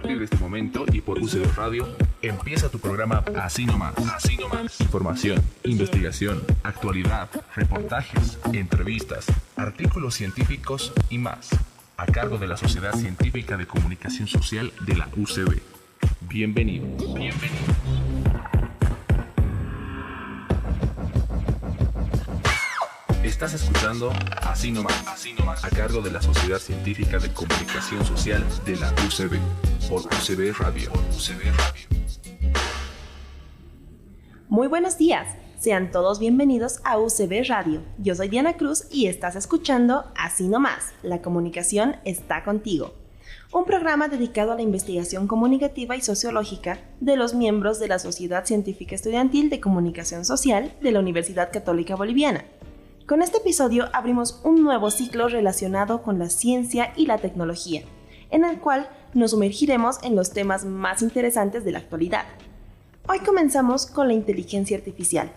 Partir de este momento y por UCB Radio, empieza tu programa Así Nomás. Así Nomás. Información, investigación, actualidad, reportajes, entrevistas, artículos científicos y más. A cargo de la Sociedad Científica de Comunicación Social de la UCB. Bienvenido. Bienvenido. Estás escuchando Así nomás, Así a cargo de la Sociedad Científica de Comunicación Social de la UCB, por UCB Radio. UCB Radio. Muy buenos días, sean todos bienvenidos a UCB Radio. Yo soy Diana Cruz y estás escuchando Así nomás, la comunicación está contigo. Un programa dedicado a la investigación comunicativa y sociológica de los miembros de la Sociedad Científica Estudiantil de Comunicación Social de la Universidad Católica Boliviana con este episodio abrimos un nuevo ciclo relacionado con la ciencia y la tecnología, en el cual nos sumergiremos en los temas más interesantes de la actualidad. Hoy comenzamos con la inteligencia artificial.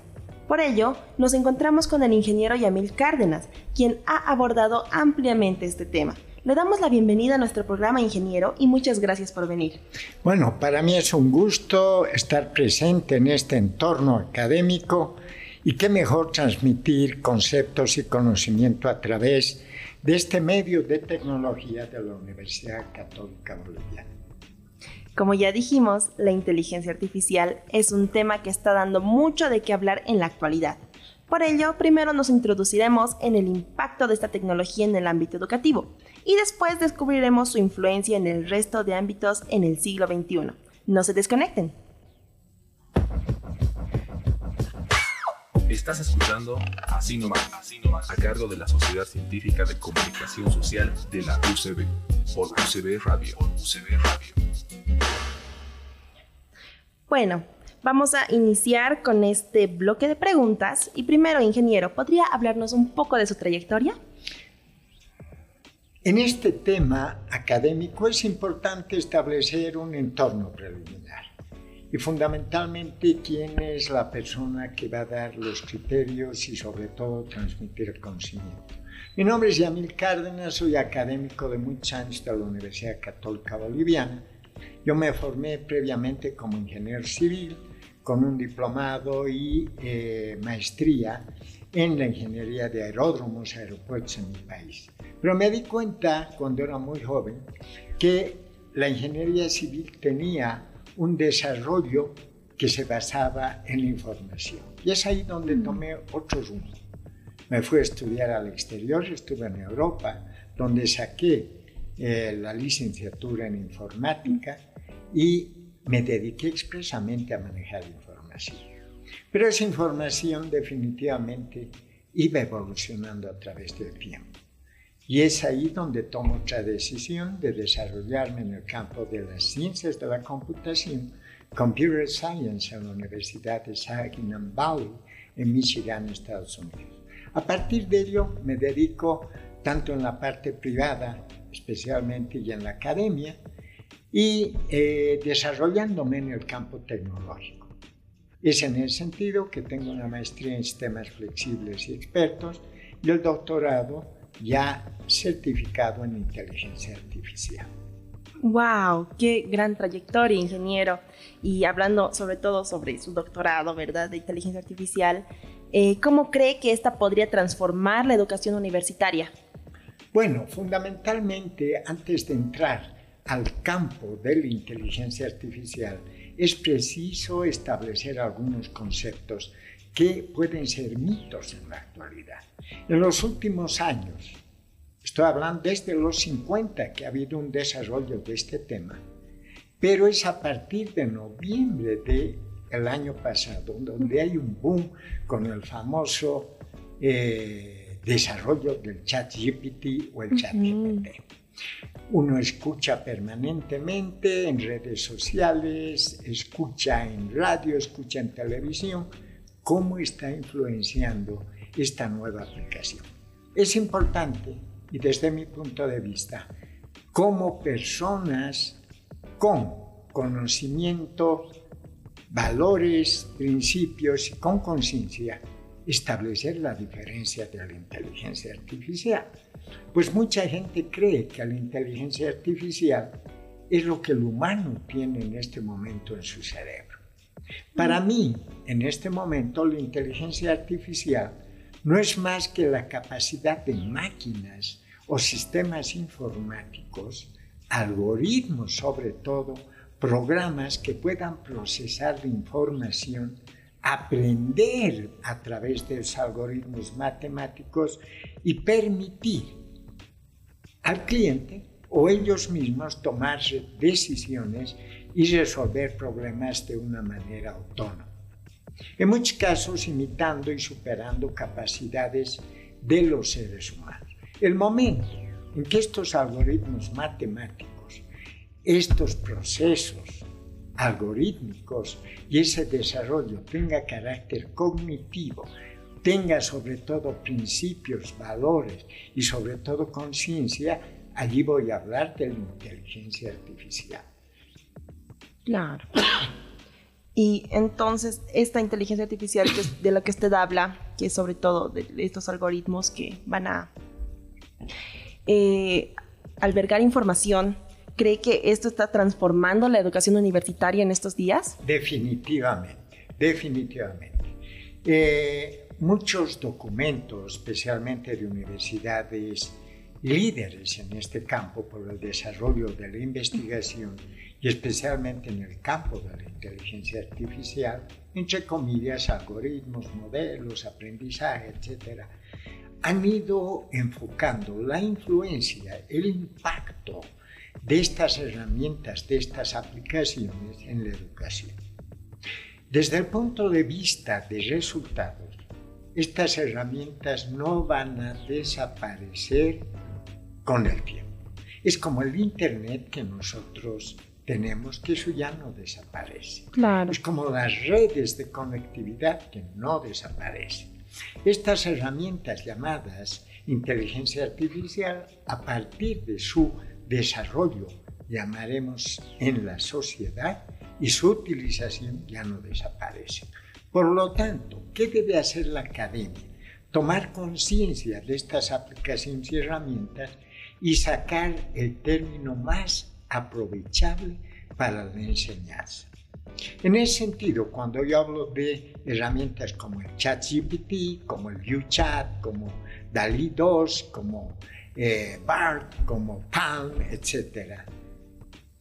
Por ello, nos encontramos con el ingeniero Yamil Cárdenas, quien ha abordado ampliamente este tema. Le damos la bienvenida a nuestro programa, ingeniero, y muchas gracias por venir. Bueno, para mí es un gusto estar presente en este entorno académico y qué mejor transmitir conceptos y conocimiento a través de este medio de tecnología de la Universidad Católica Boliviana. Como ya dijimos, la inteligencia artificial es un tema que está dando mucho de qué hablar en la actualidad. Por ello, primero nos introduciremos en el impacto de esta tecnología en el ámbito educativo y después descubriremos su influencia en el resto de ámbitos en el siglo XXI. No se desconecten. Estás escuchando Así nomás, Así nomás, a cargo de la Sociedad Científica de Comunicación Social de la UCB, por UCB Radio. UCB Radio. Bueno, vamos a iniciar con este bloque de preguntas. Y primero, ingeniero, ¿podría hablarnos un poco de su trayectoria? En este tema académico es importante establecer un entorno preliminar y fundamentalmente quién es la persona que va a dar los criterios y sobre todo transmitir el conocimiento. Mi nombre es Yamil Cárdenas, soy académico de muchos años de la Universidad Católica Boliviana. Yo me formé previamente como ingeniero civil con un diplomado y eh, maestría en la ingeniería de aeródromos, aeropuertos en mi país. Pero me di cuenta cuando era muy joven que la ingeniería civil tenía un desarrollo que se basaba en la información. Y es ahí donde mm. tomé otro rumbo. Me fui a estudiar al exterior, estuve en Europa, donde saqué eh, la licenciatura en informática y me dediqué expresamente a manejar información. Pero esa información definitivamente iba evolucionando a través del tiempo. Y es ahí donde tomo otra decisión de desarrollarme en el campo de las ciencias de la computación, Computer Science, en la Universidad de Saginaw Valley, en Michigan, Estados Unidos. A partir de ello me dedico tanto en la parte privada, especialmente y en la academia, y eh, desarrollándome en el campo tecnológico. Es en el sentido que tengo una maestría en sistemas flexibles y expertos y el doctorado ya certificado en inteligencia artificial. ¡Wow! ¡Qué gran trayectoria, ingeniero! Y hablando sobre todo sobre su doctorado, ¿verdad?, de inteligencia artificial, eh, ¿cómo cree que esta podría transformar la educación universitaria? Bueno, fundamentalmente, antes de entrar al campo de la inteligencia artificial, es preciso establecer algunos conceptos que pueden ser mitos en la actualidad. En los últimos años, estoy hablando desde los 50 que ha habido un desarrollo de este tema, pero es a partir de noviembre del año pasado donde hay un boom con el famoso eh, desarrollo del chat GPT o el chat GPT. Uno escucha permanentemente en redes sociales, escucha en radio, escucha en televisión, cómo está influenciando esta nueva aplicación. Es importante, y desde mi punto de vista, como personas con conocimiento, valores, principios y con conciencia, establecer la diferencia de la inteligencia artificial. Pues mucha gente cree que la inteligencia artificial es lo que el humano tiene en este momento en su cerebro. Para mí, en este momento, la inteligencia artificial no es más que la capacidad de máquinas o sistemas informáticos, algoritmos sobre todo, programas que puedan procesar información, aprender a través de los algoritmos matemáticos y permitir al cliente o ellos mismos tomar decisiones y resolver problemas de una manera autónoma. En muchos casos imitando y superando capacidades de los seres humanos. El momento en que estos algoritmos matemáticos, estos procesos algorítmicos y ese desarrollo tenga carácter cognitivo, tenga sobre todo principios, valores y sobre todo conciencia, allí voy a hablar de la inteligencia artificial. Claro. Y entonces esta inteligencia artificial de la que usted habla, que es sobre todo de estos algoritmos que van a eh, albergar información, ¿cree que esto está transformando la educación universitaria en estos días? Definitivamente, definitivamente. Eh, muchos documentos, especialmente de universidades líderes en este campo por el desarrollo de la investigación, y especialmente en el campo de la inteligencia artificial, entre comillas, algoritmos, modelos, aprendizaje, etc., han ido enfocando la influencia, el impacto de estas herramientas, de estas aplicaciones en la educación. Desde el punto de vista de resultados, estas herramientas no van a desaparecer con el tiempo. Es como el Internet que nosotros tenemos que eso ya no desaparece. Claro. Es como las redes de conectividad que no desaparecen. Estas herramientas llamadas inteligencia artificial, a partir de su desarrollo, llamaremos en la sociedad, y su utilización ya no desaparece. Por lo tanto, ¿qué debe hacer la academia? Tomar conciencia de estas aplicaciones y herramientas y sacar el término más aprovechable para la enseñanza. En ese sentido, cuando yo hablo de herramientas como el ChatGPT, como el ViewChat, como DALI 2, como eh, BART, como Palm, etc.,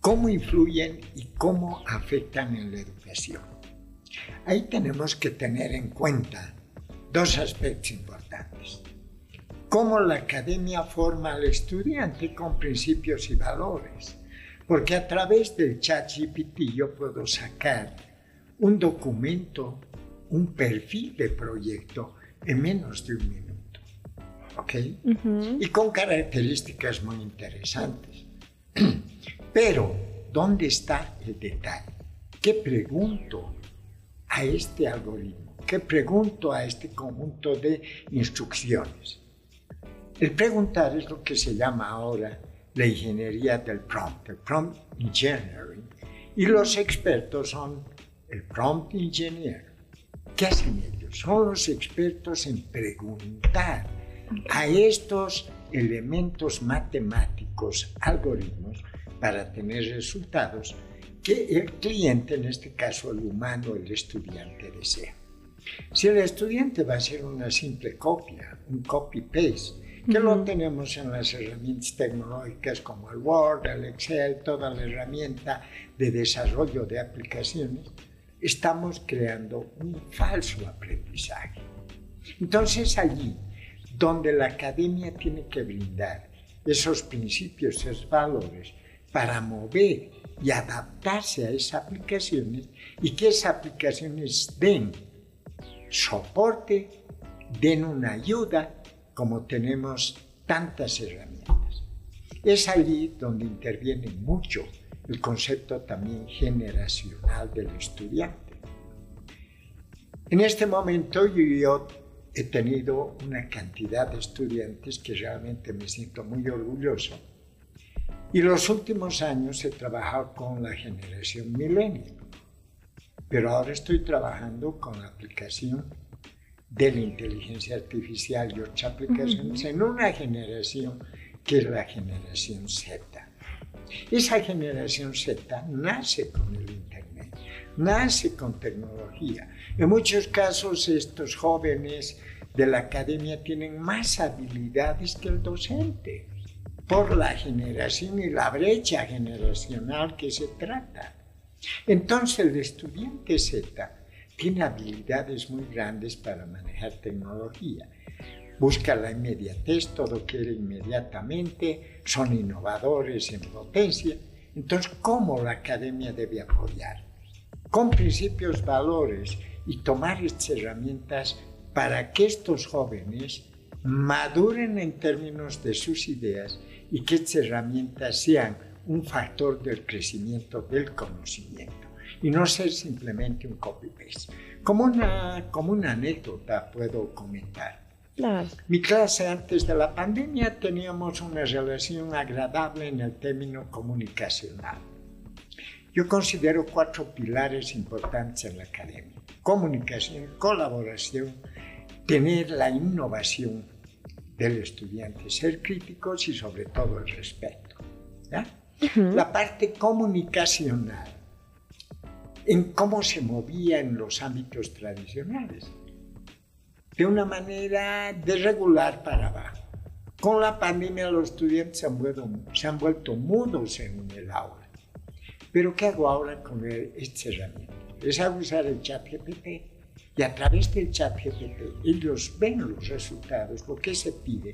¿cómo influyen y cómo afectan en la educación? Ahí tenemos que tener en cuenta dos aspectos importantes. Cómo la academia forma al estudiante con principios y valores porque a través del chat GPT yo puedo sacar un documento, un perfil de proyecto en menos de un minuto. ¿Ok? Y con características muy interesantes. Pero, ¿dónde está el detalle? ¿Qué pregunto a este algoritmo? ¿Qué pregunto a este conjunto de instrucciones? El preguntar es lo que se llama ahora la ingeniería del prompt, el prompt engineering, y los expertos son el prompt engineer. ¿Qué hacen ellos? Son los expertos en preguntar a estos elementos matemáticos, algoritmos, para tener resultados que el cliente, en este caso el humano, el estudiante, desea. Si el estudiante va a hacer una simple copia, un copy-paste, que lo tenemos en las herramientas tecnológicas como el Word, el Excel, toda la herramienta de desarrollo de aplicaciones, estamos creando un falso aprendizaje. Entonces allí, donde la academia tiene que brindar esos principios, esos valores, para mover y adaptarse a esas aplicaciones y que esas aplicaciones den soporte, den una ayuda como tenemos tantas herramientas. Es allí donde interviene mucho el concepto también generacional del estudiante. En este momento yo he tenido una cantidad de estudiantes que realmente me siento muy orgulloso. Y los últimos años he trabajado con la generación millennial, pero ahora estoy trabajando con la aplicación de la inteligencia artificial y otras aplicaciones en una generación que es la generación Z. Esa generación Z nace con el Internet, nace con tecnología. En muchos casos estos jóvenes de la academia tienen más habilidades que el docente por la generación y la brecha generacional que se trata. Entonces el estudiante Z tiene habilidades muy grandes para manejar tecnología. Busca la inmediatez, todo quiere inmediatamente, son innovadores en potencia. Entonces, ¿cómo la academia debe apoyar? Con principios, valores y tomar estas herramientas para que estos jóvenes maduren en términos de sus ideas y que estas herramientas sean un factor del crecimiento del conocimiento y no ser simplemente un copy-paste. Como una, como una anécdota puedo comentar. Mi clase antes de la pandemia teníamos una relación agradable en el término comunicacional. Yo considero cuatro pilares importantes en la academia. Comunicación, colaboración, tener la innovación del estudiante, ser críticos y sobre todo el respeto. La parte comunicacional, en cómo se movía en los ámbitos tradicionales, de una manera de regular para abajo. Con la pandemia los estudiantes se han vuelto, se han vuelto mudos en el aula. Pero ¿qué hago ahora con esta herramienta? Les hago usar el chat GPT y a través del chat GPT ellos ven los resultados, lo que se pide,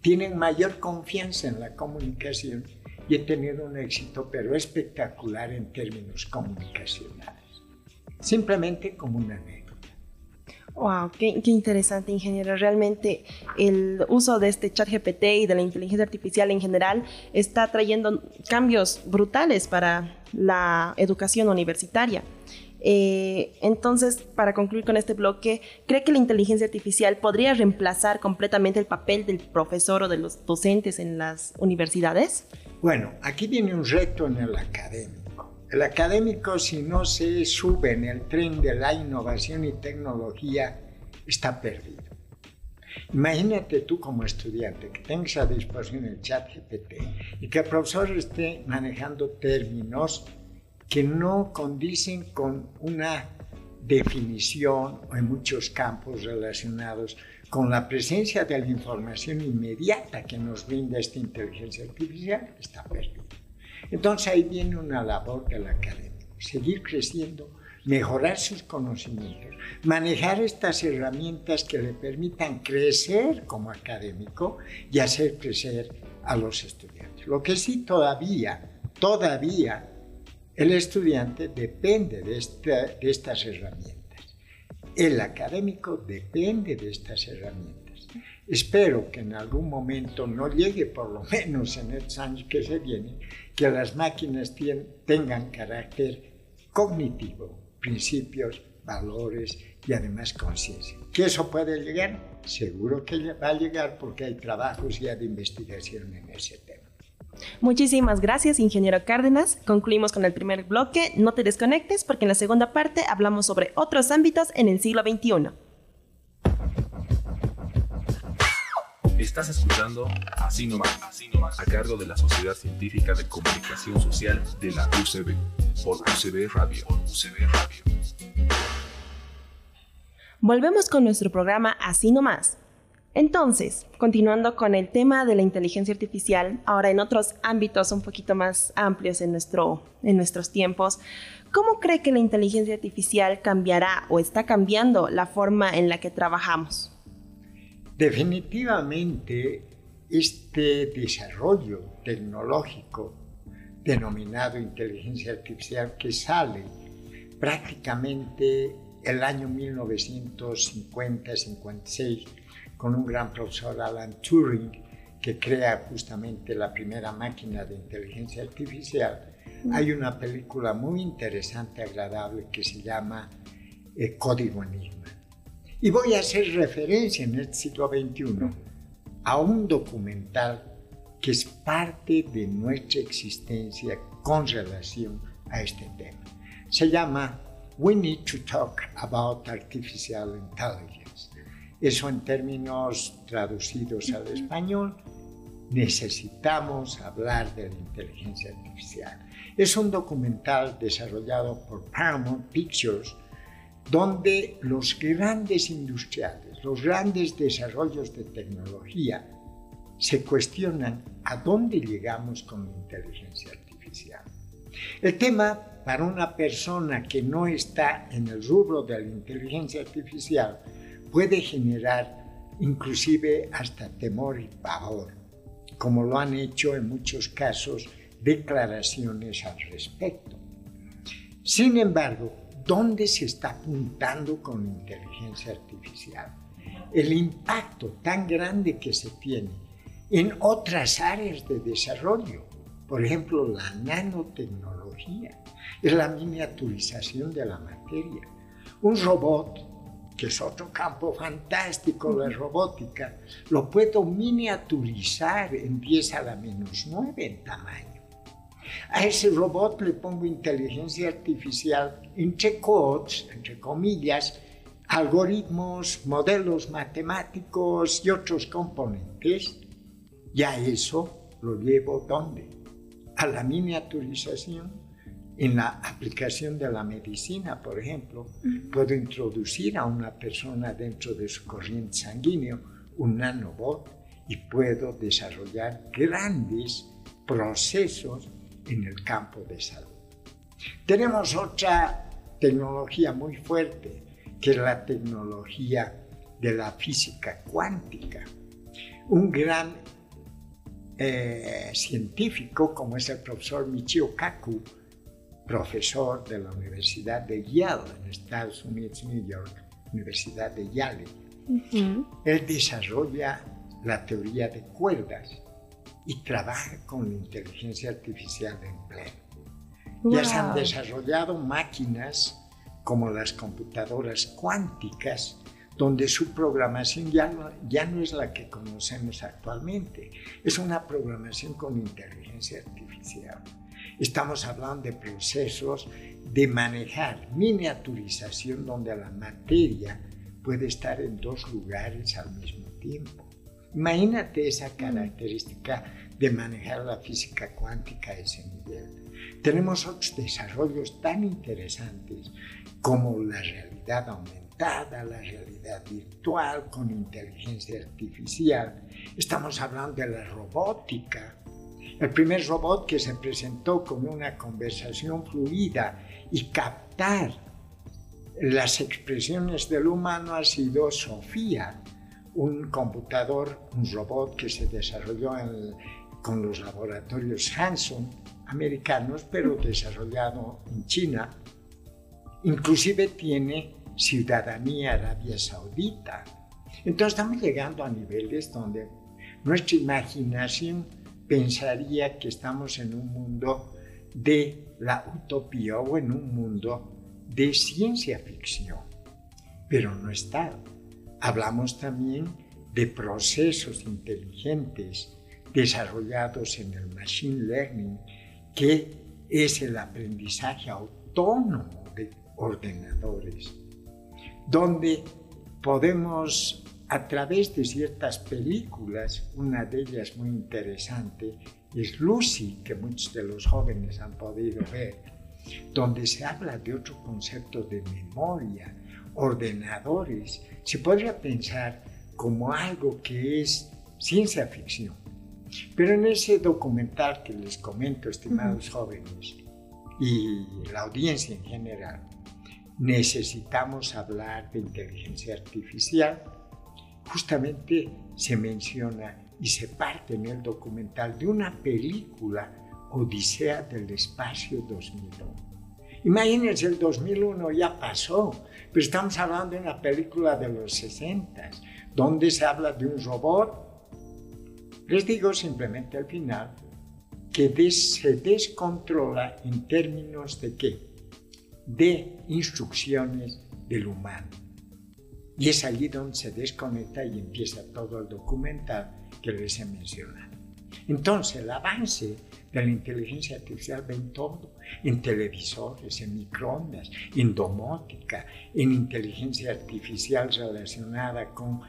tienen mayor confianza en la comunicación y he tenido un éxito pero espectacular en términos comunicacionales. Simplemente como una anécdota. Wow, qué, qué, interesante, ingeniero. Realmente el uso de este chat GPT y de la inteligencia artificial en general está trayendo cambios brutales para la educación universitaria. Eh, entonces, para concluir con este bloque, ¿cree que la inteligencia artificial podría reemplazar completamente el papel del profesor o de los docentes en las universidades? Bueno, aquí viene un reto en el académico. El académico, si no se sube en el tren de la innovación y tecnología, está perdido. Imagínate tú como estudiante que tengas a disposición el chat GPT y que el profesor esté manejando términos que no condicen con una definición o en muchos campos relacionados con la presencia de la información inmediata que nos brinda esta inteligencia artificial, está perdido. Entonces ahí viene una labor del académico, seguir creciendo, mejorar sus conocimientos, manejar estas herramientas que le permitan crecer como académico y hacer crecer a los estudiantes. Lo que sí todavía, todavía el estudiante depende de, estas herramientas. El académico depende de estas herramientas. Espero que en algún momento no llegue, por lo menos en estos años que se vienen, que las máquinas tengan carácter cognitivo, principios, valores y además conciencia. ¿Que eso puede llegar? Seguro que va a llegar porque hay trabajos ya de investigación en ese tema. Muchísimas gracias, ingeniero Cárdenas. Concluimos con el primer bloque. No te desconectes porque en la segunda parte hablamos sobre otros ámbitos en el siglo XXI. Estás escuchando Así nomás, Así nomás, a cargo de la Sociedad Científica de Comunicación Social de la UCB, por UCB Radio. UCB Radio. Volvemos con nuestro programa Así nomás. Entonces, continuando con el tema de la inteligencia artificial, ahora en otros ámbitos un poquito más amplios en, nuestro, en nuestros tiempos, ¿cómo cree que la inteligencia artificial cambiará o está cambiando la forma en la que trabajamos? Definitivamente, este desarrollo tecnológico denominado inteligencia artificial que sale prácticamente el año 1950-56 con un gran profesor, Alan Turing, que crea justamente la primera máquina de inteligencia artificial, hay una película muy interesante, agradable, que se llama eh, Código Enigma. Y voy a hacer referencia en el siglo XXI a un documental que es parte de nuestra existencia con relación a este tema. Se llama We Need to Talk About Artificial Intelligence eso en términos traducidos al español, necesitamos hablar de la inteligencia artificial. Es un documental desarrollado por Paramount Pictures donde los grandes industriales, los grandes desarrollos de tecnología se cuestionan a dónde llegamos con la inteligencia artificial. El tema para una persona que no está en el rubro de la inteligencia artificial puede generar inclusive hasta temor y pavor, como lo han hecho en muchos casos declaraciones al respecto. Sin embargo, ¿dónde se está apuntando con inteligencia artificial? El impacto tan grande que se tiene en otras áreas de desarrollo, por ejemplo, la nanotecnología, es la miniaturización de la materia. Un robot que es otro campo fantástico, la robótica, lo puedo miniaturizar en 10 a la menos 9 en tamaño. A ese robot le pongo inteligencia artificial, entre quotes, entre comillas, algoritmos, modelos matemáticos y otros componentes. Ya eso lo llevo ¿dónde? A la miniaturización en la aplicación de la medicina, por ejemplo, puedo introducir a una persona dentro de su corriente sanguíneo un nanobot y puedo desarrollar grandes procesos en el campo de salud. Tenemos otra tecnología muy fuerte, que es la tecnología de la física cuántica. Un gran eh, científico como es el profesor Michio Kaku profesor de la Universidad de Yale en Estados Unidos, New York, Universidad de Yale. Él desarrolla la teoría de cuerdas y trabaja con la inteligencia artificial en pleno. Ya se han desarrollado máquinas como las computadoras cuánticas, donde su programación ya no, ya no es la que conocemos actualmente, es una programación con inteligencia artificial. Estamos hablando de procesos de manejar miniaturización donde la materia puede estar en dos lugares al mismo tiempo. Imagínate esa mm. característica de manejar la física cuántica a ese nivel. Tenemos otros desarrollos tan interesantes como la realidad aumentada, la realidad virtual con inteligencia artificial. Estamos hablando de la robótica, el primer robot que se presentó con una conversación fluida y captar las expresiones del humano ha sido Sofía, un computador, un robot que se desarrolló con los laboratorios Hanson americanos, pero desarrollado en China. Inclusive tiene ciudadanía Arabia Saudita. Entonces estamos llegando a niveles donde nuestra imaginación pensaría que estamos en un mundo de la utopía o en un mundo de ciencia ficción, pero no está. Hablamos también de procesos inteligentes desarrollados en el machine learning, que es el aprendizaje autónomo de ordenadores, donde podemos a través de ciertas películas, una de ellas muy interesante es Lucy, que muchos de los jóvenes han podido ver, donde se habla de otro concepto de memoria, ordenadores. Se podría pensar como algo que es ciencia ficción. Pero en ese documental que les comento, estimados jóvenes, y la audiencia en general, necesitamos hablar de inteligencia artificial justamente se menciona y se parte en el documental de una película Odisea del Espacio 2001. Imagínense, el 2001 ya pasó, pero estamos hablando de una película de los 60, donde se habla de un robot. Les digo simplemente al final que se descontrola en términos de qué? De instrucciones del humano. Y es allí donde se desconecta y empieza todo el documental que les he mencionado. Entonces, el avance de la inteligencia artificial ve en todo, en televisores, en microondas, en domótica, en inteligencia artificial relacionada con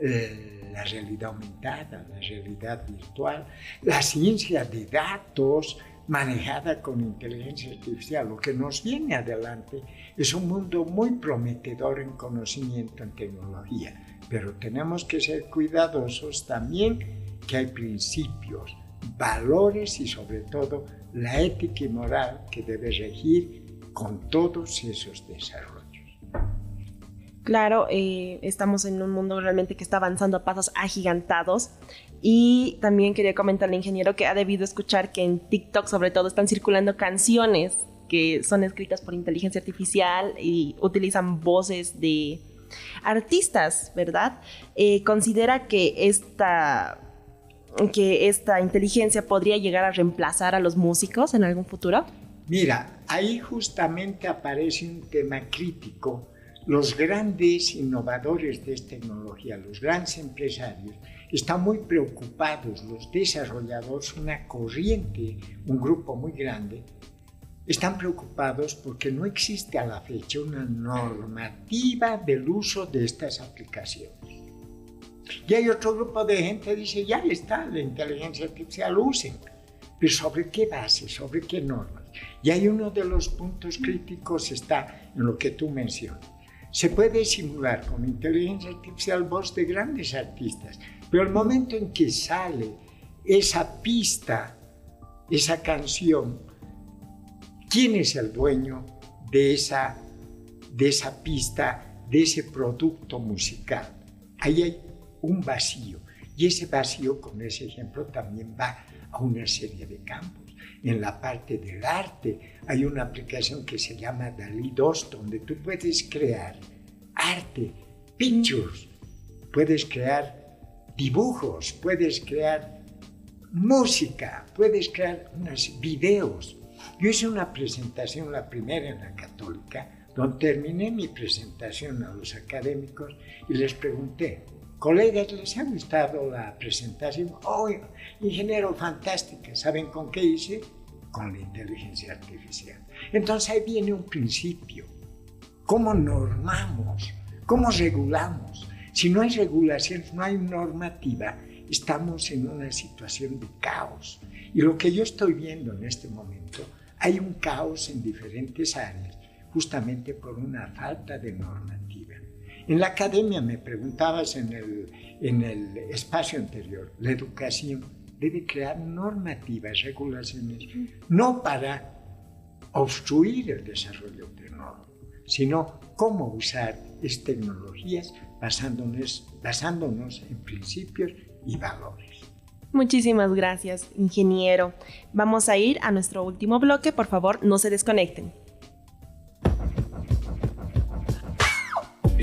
eh, la realidad aumentada, la realidad virtual, la ciencia de datos manejada con inteligencia artificial. Lo que nos viene adelante es un mundo muy prometedor en conocimiento, en tecnología, pero tenemos que ser cuidadosos también que hay principios, valores y sobre todo la ética y moral que debe regir con todos esos desarrollos. Claro, eh, estamos en un mundo realmente que está avanzando a pasos agigantados y también quería comentarle ingeniero que ha debido escuchar que en TikTok sobre todo están circulando canciones que son escritas por inteligencia artificial y utilizan voces de artistas, ¿verdad? Eh, ¿Considera que esta, que esta inteligencia podría llegar a reemplazar a los músicos en algún futuro? Mira, ahí justamente aparece un tema crítico. Los grandes innovadores de esta tecnología, los grandes empresarios, están muy preocupados, los desarrolladores, una corriente, un grupo muy grande, están preocupados porque no existe a la fecha una normativa del uso de estas aplicaciones. Y hay otro grupo de gente que dice, ya está, la inteligencia artificial usen, pero ¿sobre qué base? ¿Sobre qué normas? Y hay uno de los puntos críticos está en lo que tú mencionas. Se puede simular con inteligencia artificial voz de grandes artistas, pero el momento en que sale esa pista, esa canción, ¿Quién es el dueño de esa, de esa pista, de ese producto musical? Ahí hay un vacío. Y ese vacío, con ese ejemplo, también va a una serie de campos. En la parte del arte hay una aplicación que se llama Dalí 2, donde tú puedes crear arte, pictures, puedes crear dibujos, puedes crear música, puedes crear unos videos. Yo hice una presentación, la primera en la católica, donde terminé mi presentación a los académicos y les pregunté, colegas, ¿les ha gustado la presentación? Oh, ingeniero, fantástica. ¿Saben con qué hice? Con la inteligencia artificial. Entonces ahí viene un principio. ¿Cómo normamos? ¿Cómo regulamos? Si no hay regulación, no hay normativa, estamos en una situación de caos. Y lo que yo estoy viendo en este momento hay un caos en diferentes áreas, justamente por una falta de normativa. En la academia me preguntabas en el, en el espacio anterior, la educación debe crear normativas, regulaciones, no para obstruir el desarrollo tecnológico, sino cómo usar estas tecnologías basándonos, basándonos en principios y valores. Muchísimas gracias, ingeniero. Vamos a ir a nuestro último bloque, por favor, no se desconecten.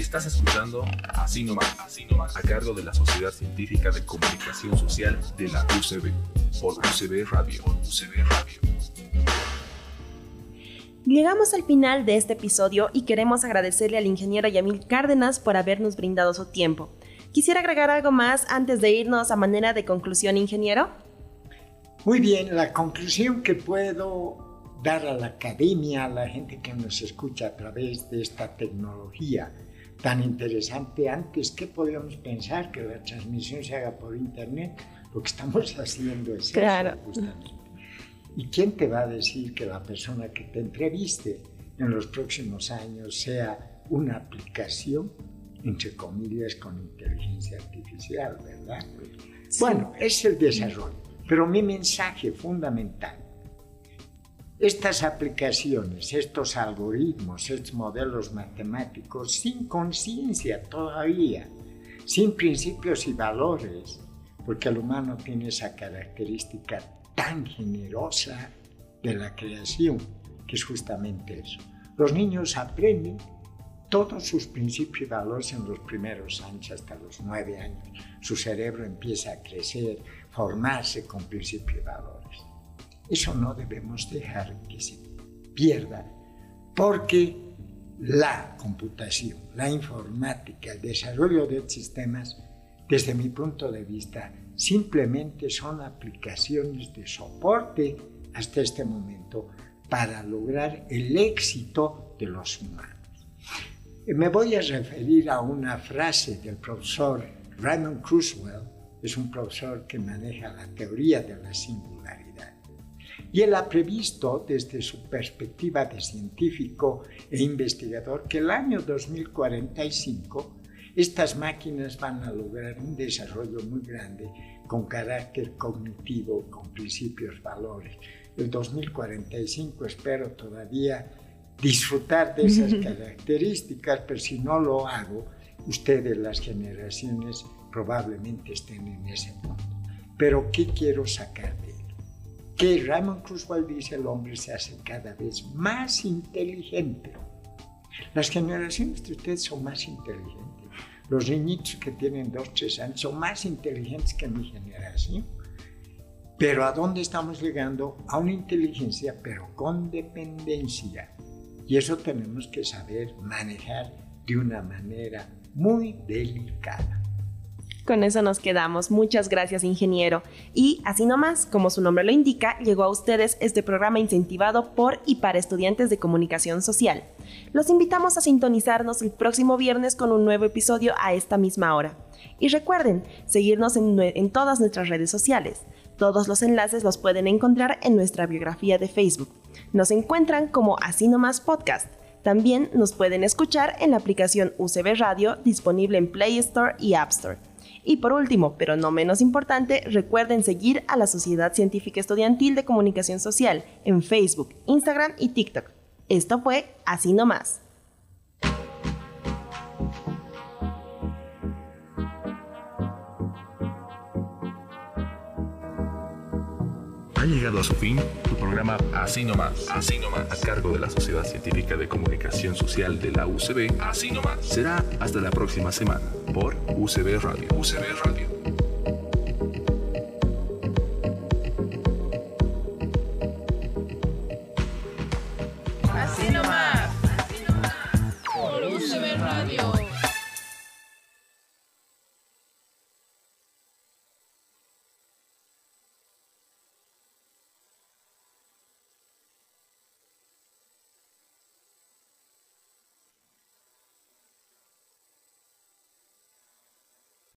Estás escuchando Así nomás, Así nomás, a cargo de la Sociedad Científica de Comunicación Social de la UCB, por UCB Radio. UCB Radio. Llegamos al final de este episodio y queremos agradecerle al ingeniero Yamil Cárdenas por habernos brindado su tiempo. ¿Quisiera agregar algo más antes de irnos a manera de conclusión, ingeniero? Muy bien, la conclusión que puedo dar a la academia, a la gente que nos escucha a través de esta tecnología tan interesante, antes que podíamos pensar que la transmisión se haga por internet, lo que estamos haciendo es claro. eso justamente. ¿Y quién te va a decir que la persona que te entreviste en los próximos años sea una aplicación entre comillas, con inteligencia artificial, ¿verdad? Bueno, es el desarrollo, pero mi mensaje fundamental, estas aplicaciones, estos algoritmos, estos modelos matemáticos, sin conciencia todavía, sin principios y valores, porque el humano tiene esa característica tan generosa de la creación, que es justamente eso. Los niños aprenden todos sus principios y valores en los primeros años, hasta los nueve años. Su cerebro empieza a crecer, formarse con principios y valores. Eso no debemos dejar que se pierda, porque la computación, la informática, el desarrollo de sistemas, desde mi punto de vista, simplemente son aplicaciones de soporte hasta este momento para lograr el éxito de los humanos. Me voy a referir a una frase del profesor Raymond Kurzweil es un profesor que maneja la teoría de la singularidad. Y él ha previsto desde su perspectiva de científico e investigador que el año 2045 estas máquinas van a lograr un desarrollo muy grande con carácter cognitivo, con principios, valores. El 2045 espero todavía disfrutar de esas características, pero si no lo hago, ustedes, las generaciones, probablemente estén en ese punto. Pero ¿qué quiero sacar de? Que Raymond Kurzweil dice el hombre se hace cada vez más inteligente. Las generaciones de ustedes son más inteligentes. Los niñitos que tienen dos, tres años son más inteligentes que mi generación. Pero ¿a dónde estamos llegando? A una inteligencia, pero con dependencia. Y eso tenemos que saber manejar de una manera muy delicada. Con eso nos quedamos. Muchas gracias, ingeniero. Y así nomás, como su nombre lo indica, llegó a ustedes este programa incentivado por y para estudiantes de comunicación social. Los invitamos a sintonizarnos el próximo viernes con un nuevo episodio a esta misma hora. Y recuerden, seguirnos en, todas nuestras redes sociales. Todos los enlaces los pueden encontrar en nuestra biografía de Facebook. Nos encuentran como Así Nomás Podcast. También nos pueden escuchar en la aplicación UCB Radio disponible en Play Store y App Store. Y por último, pero no menos importante, recuerden seguir a la Sociedad Científica Estudiantil de Comunicación Social en Facebook, Instagram y TikTok. Esto fue Así Nomás. Ha llegado a su fin tu programa Así Nomás, Así Nomás, a cargo de la Sociedad Científica de Comunicación Social de la UCB. Así Nomás. Será hasta la próxima semana por UCB Radio. UCB Radio.